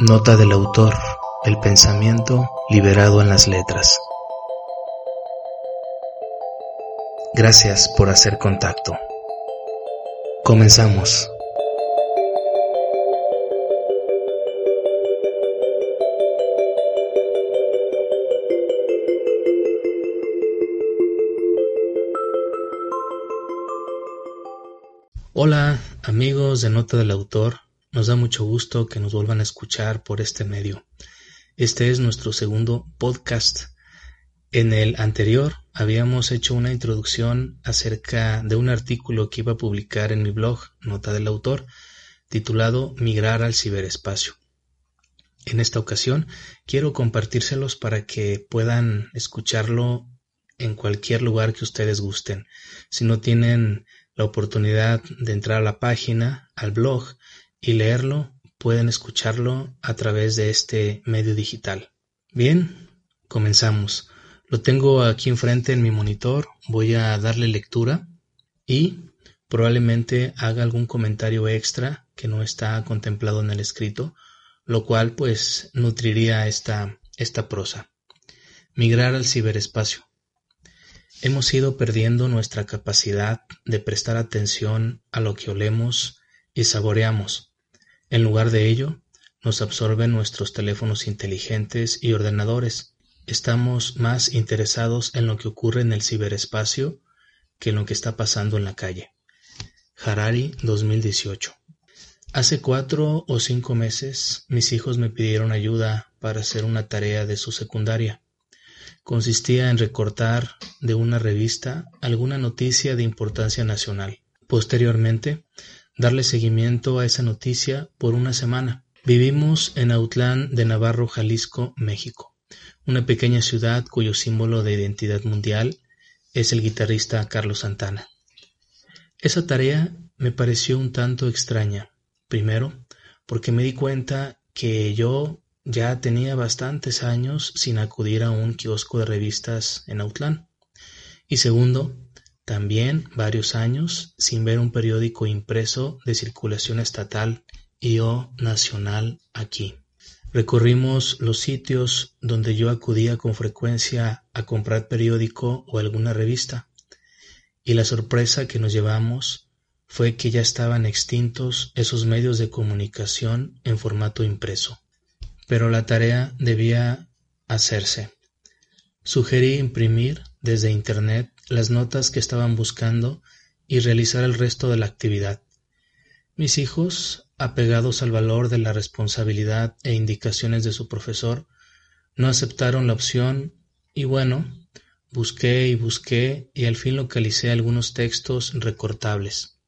Nota del autor: El pensamiento liberado en las letras. Gracias por hacer contacto. Comenzamos. Hola amigos de Nota del Autor, nos da mucho gusto que nos vuelvan a escuchar por este medio. Este es nuestro segundo podcast. En el anterior habíamos hecho una introducción acerca de un artículo que iba a publicar en mi blog Nota del Autor titulado Migrar al ciberespacio. En esta ocasión quiero compartírselos para que puedan escucharlo en cualquier lugar que ustedes gusten. Si no tienen la oportunidad de entrar a la página, al blog y leerlo, pueden escucharlo a través de este medio digital. Bien, comenzamos. Lo tengo aquí enfrente en mi monitor, voy a darle lectura y probablemente haga algún comentario extra que no está contemplado en el escrito, lo cual pues nutriría esta, esta prosa. Migrar al ciberespacio. Hemos ido perdiendo nuestra capacidad de prestar atención a lo que olemos y saboreamos. En lugar de ello, nos absorben nuestros teléfonos inteligentes y ordenadores. Estamos más interesados en lo que ocurre en el ciberespacio que en lo que está pasando en la calle. Harari 2018 Hace cuatro o cinco meses mis hijos me pidieron ayuda para hacer una tarea de su secundaria consistía en recortar de una revista alguna noticia de importancia nacional. Posteriormente, darle seguimiento a esa noticia por una semana. Vivimos en Autlán de Navarro, Jalisco, México, una pequeña ciudad cuyo símbolo de identidad mundial es el guitarrista Carlos Santana. Esa tarea me pareció un tanto extraña, primero porque me di cuenta que yo ya tenía bastantes años sin acudir a un kiosco de revistas en Autlán. Y segundo, también varios años sin ver un periódico impreso de circulación estatal y o nacional aquí. Recorrimos los sitios donde yo acudía con frecuencia a comprar periódico o alguna revista, y la sorpresa que nos llevamos fue que ya estaban extintos esos medios de comunicación en formato impreso pero la tarea debía hacerse. Sugerí imprimir desde Internet las notas que estaban buscando y realizar el resto de la actividad. Mis hijos, apegados al valor de la responsabilidad e indicaciones de su profesor, no aceptaron la opción y bueno, busqué y busqué y al fin localicé algunos textos recortables.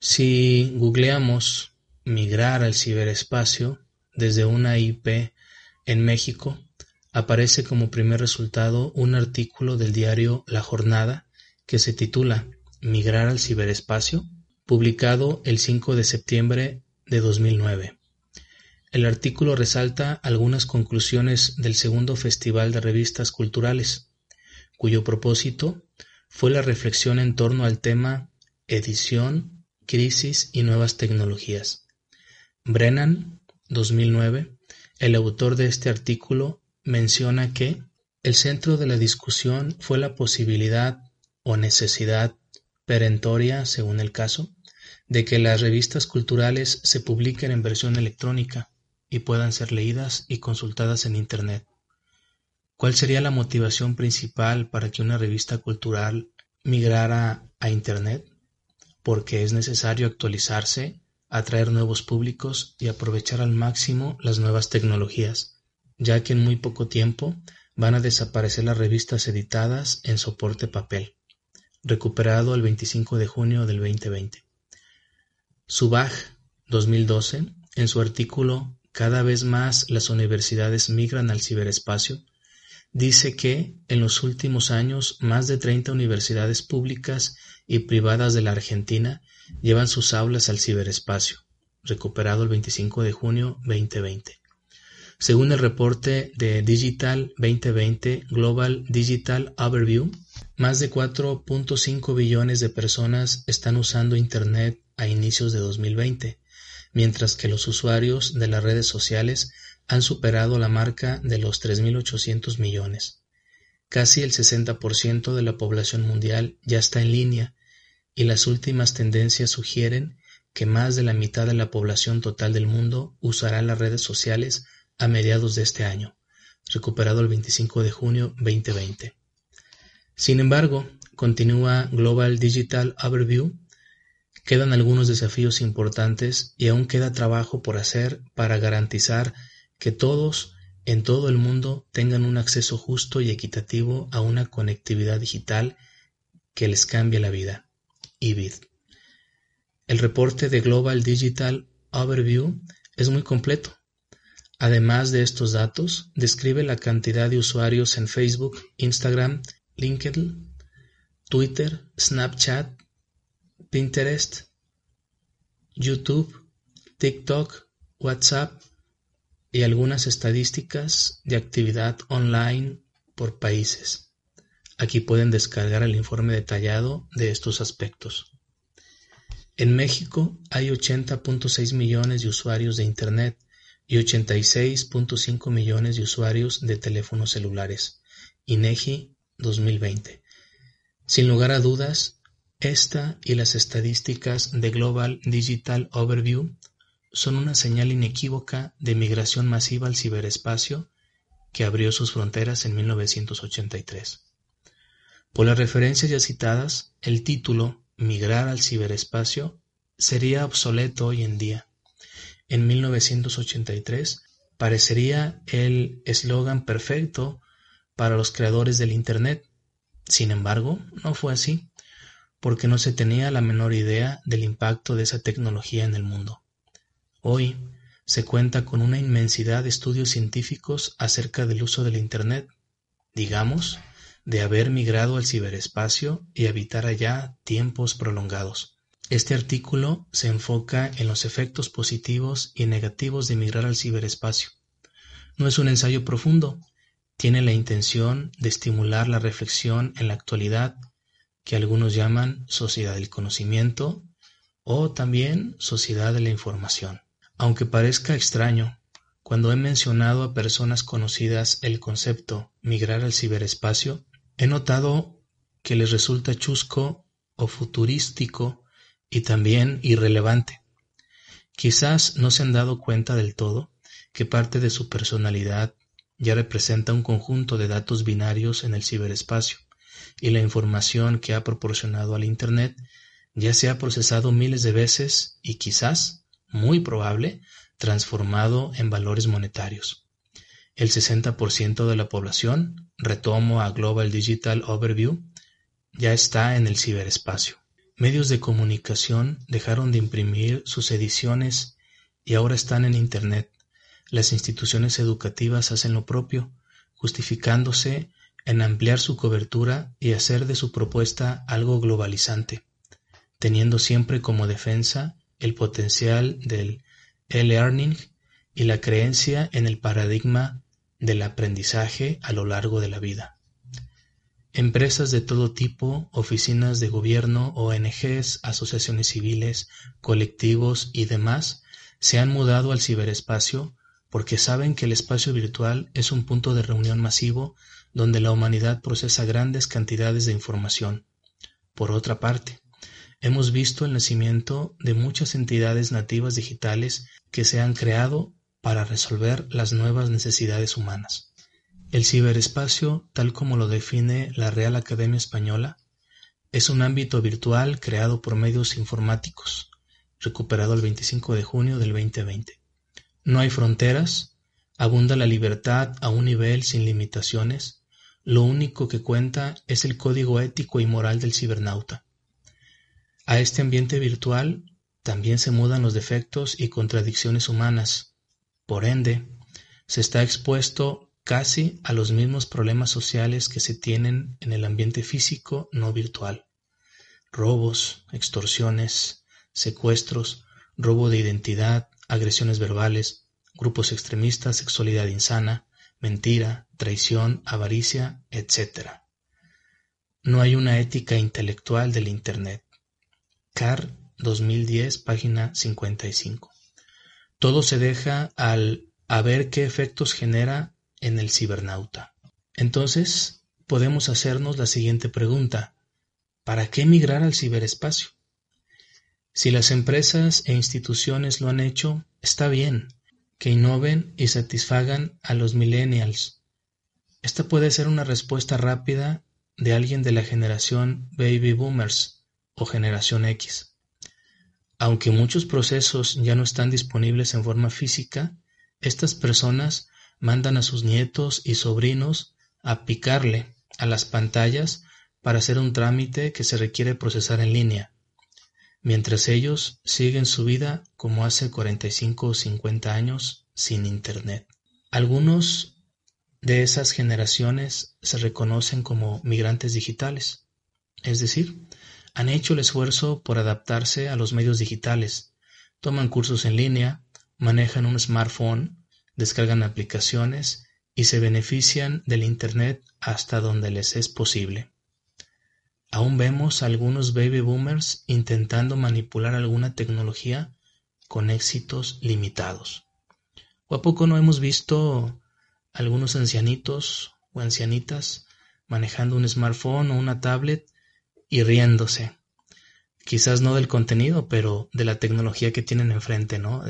Si googleamos migrar al ciberespacio, desde una IP en México, aparece como primer resultado un artículo del diario La Jornada que se titula Migrar al ciberespacio, publicado el 5 de septiembre de 2009. El artículo resalta algunas conclusiones del segundo Festival de Revistas Culturales, cuyo propósito fue la reflexión en torno al tema edición, crisis y nuevas tecnologías. Brennan 2009, el autor de este artículo menciona que el centro de la discusión fue la posibilidad o necesidad perentoria, según el caso, de que las revistas culturales se publiquen en versión electrónica y puedan ser leídas y consultadas en Internet. ¿Cuál sería la motivación principal para que una revista cultural migrara a Internet? Porque es necesario actualizarse atraer nuevos públicos y aprovechar al máximo las nuevas tecnologías, ya que en muy poco tiempo van a desaparecer las revistas editadas en soporte papel. Recuperado el 25 de junio del 2020. Subaj, 2012, en su artículo Cada vez más las universidades migran al ciberespacio, dice que en los últimos años más de 30 universidades públicas y privadas de la Argentina llevan sus aulas al ciberespacio, recuperado el 25 de junio 2020. Según el reporte de Digital 2020 Global Digital Overview, más de 4.5 billones de personas están usando Internet a inicios de 2020, mientras que los usuarios de las redes sociales han superado la marca de los 3.800 millones. Casi el 60% de la población mundial ya está en línea y las últimas tendencias sugieren que más de la mitad de la población total del mundo usará las redes sociales a mediados de este año, recuperado el 25 de junio 2020. Sin embargo, continúa Global Digital Overview, quedan algunos desafíos importantes y aún queda trabajo por hacer para garantizar que todos en todo el mundo tengan un acceso justo y equitativo a una conectividad digital que les cambie la vida. IBID. El reporte de Global Digital Overview es muy completo. Además de estos datos, describe la cantidad de usuarios en Facebook, Instagram, LinkedIn, Twitter, Snapchat, Pinterest, YouTube, TikTok, WhatsApp y algunas estadísticas de actividad online por países. Aquí pueden descargar el informe detallado de estos aspectos. En México hay 80.6 millones de usuarios de Internet y 86.5 millones de usuarios de teléfonos celulares. INEGI 2020. Sin lugar a dudas, esta y las estadísticas de Global Digital Overview son una señal inequívoca de migración masiva al ciberespacio que abrió sus fronteras en 1983. Por las referencias ya citadas, el título Migrar al ciberespacio sería obsoleto hoy en día. En 1983 parecería el eslogan perfecto para los creadores del Internet. Sin embargo, no fue así, porque no se tenía la menor idea del impacto de esa tecnología en el mundo. Hoy se cuenta con una inmensidad de estudios científicos acerca del uso del Internet, digamos, de haber migrado al ciberespacio y habitar allá tiempos prolongados. Este artículo se enfoca en los efectos positivos y negativos de migrar al ciberespacio. No es un ensayo profundo, tiene la intención de estimular la reflexión en la actualidad, que algunos llaman sociedad del conocimiento o también sociedad de la información. Aunque parezca extraño, cuando he mencionado a personas conocidas el concepto migrar al ciberespacio, he notado que les resulta chusco o futurístico y también irrelevante. Quizás no se han dado cuenta del todo que parte de su personalidad ya representa un conjunto de datos binarios en el ciberespacio y la información que ha proporcionado al Internet ya se ha procesado miles de veces y quizás muy probable, transformado en valores monetarios. El 60% de la población, retomo a Global Digital Overview, ya está en el ciberespacio. Medios de comunicación dejaron de imprimir sus ediciones y ahora están en Internet. Las instituciones educativas hacen lo propio, justificándose en ampliar su cobertura y hacer de su propuesta algo globalizante, teniendo siempre como defensa el potencial del e-learning y la creencia en el paradigma del aprendizaje a lo largo de la vida. Empresas de todo tipo, oficinas de gobierno, ONGs, asociaciones civiles, colectivos y demás se han mudado al ciberespacio porque saben que el espacio virtual es un punto de reunión masivo donde la humanidad procesa grandes cantidades de información. Por otra parte, Hemos visto el nacimiento de muchas entidades nativas digitales que se han creado para resolver las nuevas necesidades humanas. El ciberespacio, tal como lo define la Real Academia Española, es un ámbito virtual creado por medios informáticos, recuperado el 25 de junio del 2020. No hay fronteras, abunda la libertad a un nivel sin limitaciones, lo único que cuenta es el código ético y moral del cibernauta. A este ambiente virtual también se mudan los defectos y contradicciones humanas. Por ende, se está expuesto casi a los mismos problemas sociales que se tienen en el ambiente físico no virtual. Robos, extorsiones, secuestros, robo de identidad, agresiones verbales, grupos extremistas, sexualidad insana, mentira, traición, avaricia, etc. No hay una ética intelectual del Internet. Car 2010, página 55. Todo se deja al a ver qué efectos genera en el cibernauta. Entonces, podemos hacernos la siguiente pregunta. ¿Para qué migrar al ciberespacio? Si las empresas e instituciones lo han hecho, está bien, que innoven y satisfagan a los millennials. Esta puede ser una respuesta rápida de alguien de la generación baby boomers o generación X. Aunque muchos procesos ya no están disponibles en forma física, estas personas mandan a sus nietos y sobrinos a picarle a las pantallas para hacer un trámite que se requiere procesar en línea, mientras ellos siguen su vida como hace 45 o 50 años sin Internet. Algunos de esas generaciones se reconocen como migrantes digitales, es decir, han hecho el esfuerzo por adaptarse a los medios digitales, toman cursos en línea, manejan un smartphone, descargan aplicaciones y se benefician del Internet hasta donde les es posible. Aún vemos a algunos baby boomers intentando manipular alguna tecnología con éxitos limitados. ¿O a poco no hemos visto algunos ancianitos o ancianitas manejando un smartphone o una tablet y riéndose? Quizás no del contenido, pero de la tecnología que tienen enfrente, ¿no?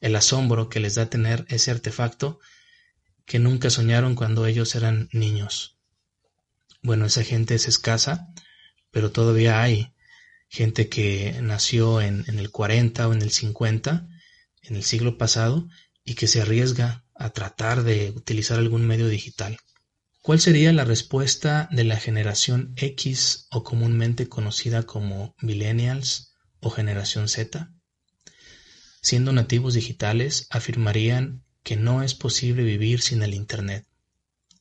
El asombro que les da tener ese artefacto que nunca soñaron cuando ellos eran niños. Bueno, esa gente es escasa, pero todavía hay gente que nació en, en, el 40 o en el 50, en el siglo pasado, y que se arriesga a tratar de utilizar algún medio digital. ¿Cuál sería la respuesta de la generación X o comúnmente conocida como millennials o generación Z? Siendo nativos digitales, afirmarían que no es posible vivir sin el Internet.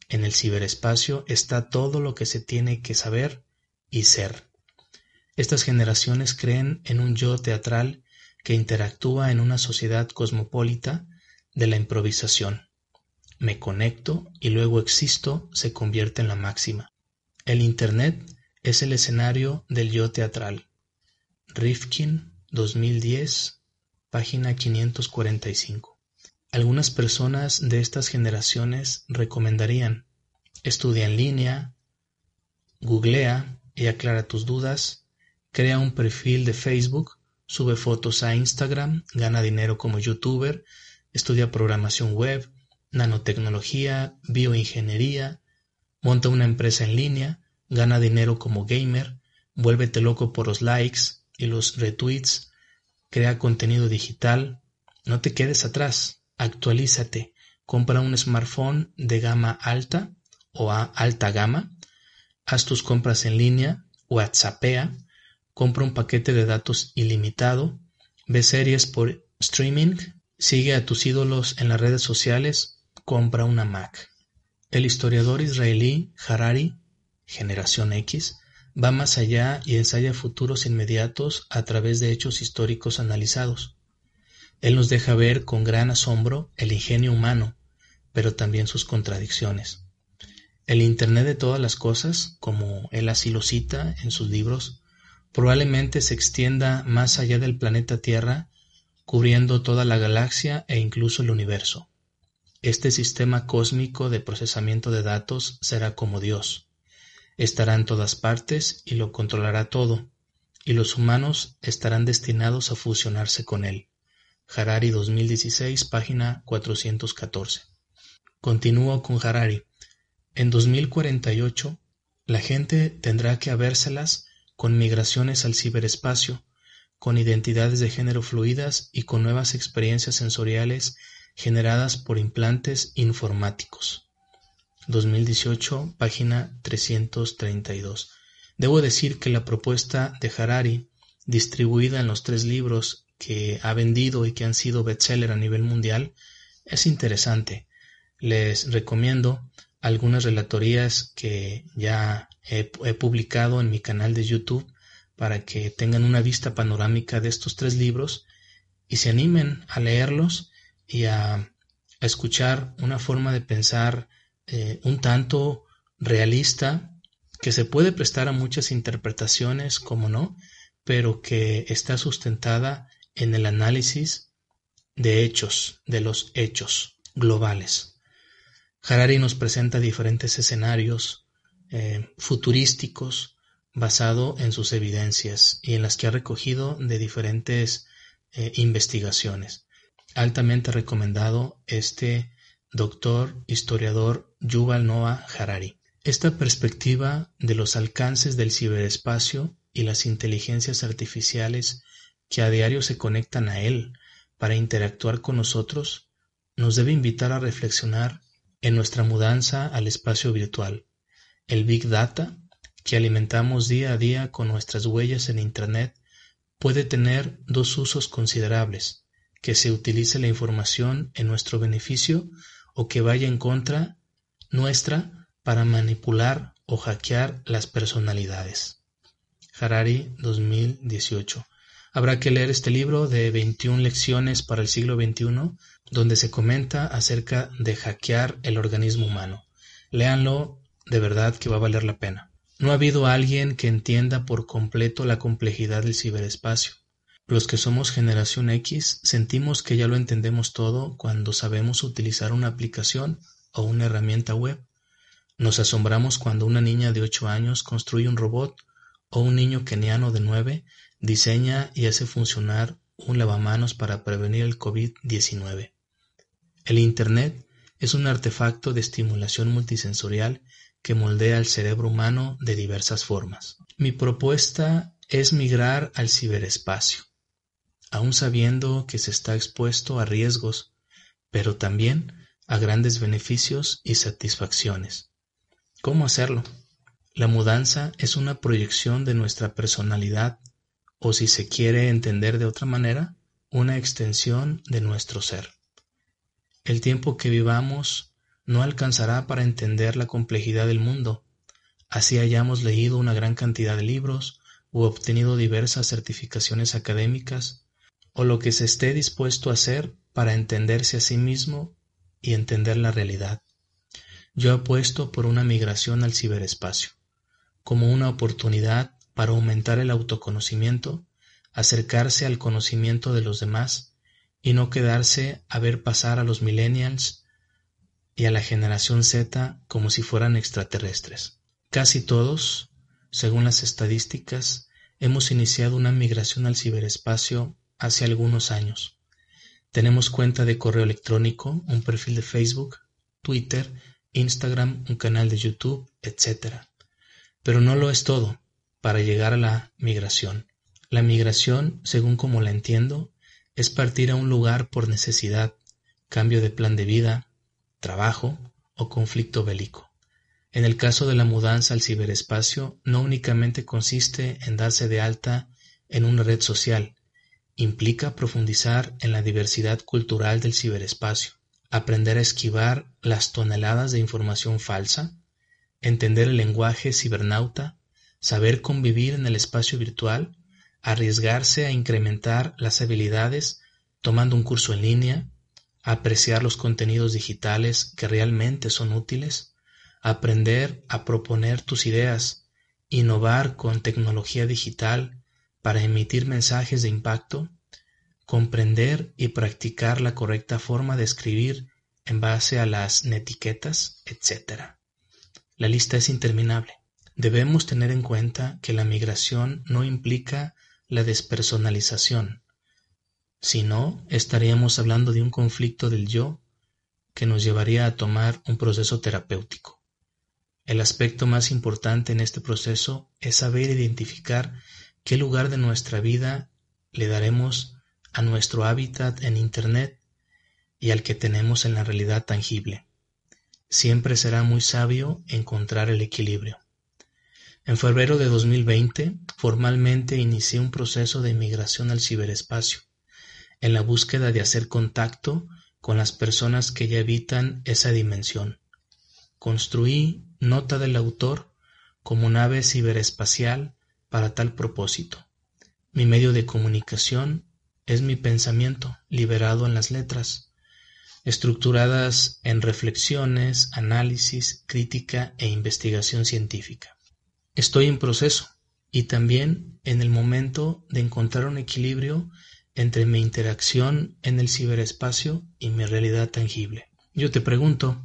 En el ciberespacio está todo lo que se tiene que saber y ser. Estas generaciones creen en un yo teatral que interactúa en una sociedad cosmopolita de la improvisación. Me conecto y luego existo se convierte en la máxima. El Internet es el escenario del yo teatral. Rifkin, 2010, página 545. Algunas personas de estas generaciones recomendarían estudia en línea, googlea y aclara tus dudas, crea un perfil de Facebook, sube fotos a Instagram, gana dinero como youtuber, estudia programación web, nanotecnología, bioingeniería, monta una empresa en línea, gana dinero como gamer, vuélvete loco por los likes y los retweets, Crea contenido digital, no te quedes atrás, actualízate, compra un smartphone de gama alta o a alta gama, haz tus compras en línea, WhatsAppea, compra un paquete de datos ilimitado, ve series por streaming, sigue a tus ídolos en las redes sociales, compra una Mac. El historiador israelí Harari, generación X, va más allá y ensaya futuros inmediatos a través de hechos históricos analizados. Él nos deja ver con gran asombro el ingenio humano, pero también sus contradicciones. El Internet de todas las cosas, como él así lo cita en sus libros, probablemente se extienda más allá del planeta Tierra, cubriendo toda la galaxia e incluso el universo. Este sistema cósmico de procesamiento de datos será como Dios, estará en todas partes y lo controlará todo, y los humanos estarán destinados a fusionarse con él. Harari 2016, página 414. Continúo con Harari. En 2048, la gente tendrá que habérselas con migraciones al ciberespacio, con identidades de género fluidas y con nuevas experiencias sensoriales generadas por implantes informáticos. 2018, página 332. Debo decir que la propuesta de Harari, distribuida en los tres libros que ha vendido y que han sido bestseller a nivel mundial, es interesante. Les recomiendo algunas relatorías que ya he, publicado en mi canal de YouTube para que tengan una vista panorámica de estos tres libros y se animen a leerlos y a, a escuchar una forma de pensar eh, un tanto realista, que se puede prestar a muchas interpretaciones, como no, pero que está sustentada en el análisis de hechos, de los hechos globales. Harari nos presenta diferentes escenarios eh, futurísticos basado en sus evidencias y en las que ha recogido de diferentes eh, investigaciones. Altamente recomendado este doctor historiador Yuval Noah Harari. Esta perspectiva de los alcances del ciberespacio y las inteligencias artificiales que a diario se conectan a él para interactuar con nosotros nos debe invitar a reflexionar en nuestra mudanza al espacio virtual. El Big Data, que alimentamos día a día con nuestras huellas en Internet, puede tener dos usos considerables, que se utilice la información en nuestro beneficio o que vaya en contra nuestra para manipular o hackear las personalidades. Harari 2018. Habrá que leer este libro de 21 lecciones para el siglo XXI, donde se comenta acerca de hackear el organismo humano. Léanlo, de verdad que va a valer la pena. No ha habido alguien que entienda por completo la complejidad del ciberespacio. Los que somos generación X sentimos que ya lo entendemos todo cuando sabemos utilizar una aplicación o una herramienta web. Nos asombramos cuando una niña de 8 años construye un robot o un niño keniano de 9 diseña y hace funcionar un lavamanos para prevenir el COVID-19. El Internet es un artefacto de estimulación multisensorial que moldea el cerebro humano de diversas formas. Mi propuesta es migrar al ciberespacio aun sabiendo que se está expuesto a riesgos, pero también a grandes beneficios y satisfacciones. ¿Cómo hacerlo? La mudanza es una proyección de nuestra personalidad, o si se quiere entender de otra manera, una extensión de nuestro ser. El tiempo que vivamos no alcanzará para entender la complejidad del mundo, así hayamos leído una gran cantidad de libros u obtenido diversas certificaciones académicas o lo que se esté dispuesto a hacer para entenderse a sí mismo y entender la realidad. Yo apuesto por una migración al ciberespacio, como una oportunidad para aumentar el autoconocimiento, acercarse al conocimiento de los demás y no quedarse a ver pasar a los millennials y a la generación Z como si fueran extraterrestres. Casi todos, según las estadísticas, hemos iniciado una migración al ciberespacio hace algunos años. Tenemos cuenta de correo electrónico, un perfil de Facebook, Twitter, Instagram, un canal de YouTube, etc. Pero no lo es todo para llegar a la migración. La migración, según como la entiendo, es partir a un lugar por necesidad, cambio de plan de vida, trabajo o conflicto bélico. En el caso de la mudanza al ciberespacio, no únicamente consiste en darse de alta en una red social, Implica profundizar en la diversidad cultural del ciberespacio, aprender a esquivar las toneladas de información falsa, entender el lenguaje cibernauta, saber convivir en el espacio virtual, arriesgarse a incrementar las habilidades tomando un curso en línea, apreciar los contenidos digitales que realmente son útiles, aprender a proponer tus ideas, innovar con tecnología digital para emitir mensajes de impacto, comprender y practicar la correcta forma de escribir en base a las netiquetas, etc. La lista es interminable. Debemos tener en cuenta que la migración no implica la despersonalización, sino estaríamos hablando de un conflicto del yo que nos llevaría a tomar un proceso terapéutico. El aspecto más importante en este proceso es saber identificar ¿Qué lugar de nuestra vida le daremos a nuestro hábitat en Internet y al que tenemos en la realidad tangible? Siempre será muy sabio encontrar el equilibrio. En febrero de 2020, formalmente inicié un proceso de migración al ciberespacio, en la búsqueda de hacer contacto con las personas que ya habitan esa dimensión. Construí Nota del Autor como nave ciberespacial para tal propósito. Mi medio de comunicación es mi pensamiento liberado en las letras, estructuradas en reflexiones, análisis, crítica e investigación científica. Estoy en proceso y también en el momento de encontrar un equilibrio entre mi interacción en el ciberespacio y mi realidad tangible. Yo te pregunto,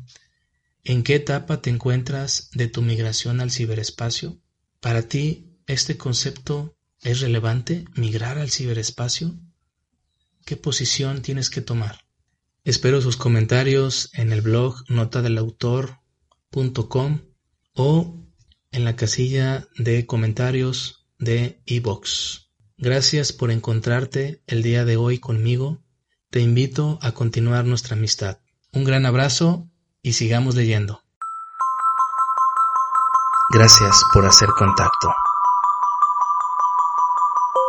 ¿en qué etapa te encuentras de tu migración al ciberespacio? ¿Para ti este concepto es relevante, migrar al ciberespacio? ¿Qué posición tienes que tomar? Espero sus comentarios en el blog notadelautor.com o en la casilla de comentarios de iVoox. Gracias por encontrarte el día de hoy conmigo. Te invito a continuar nuestra amistad. Un gran abrazo y sigamos leyendo. Gracias por hacer contacto.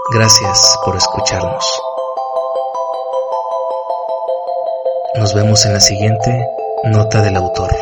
Gracias por escucharnos. Nos vemos en la siguiente nota del autor.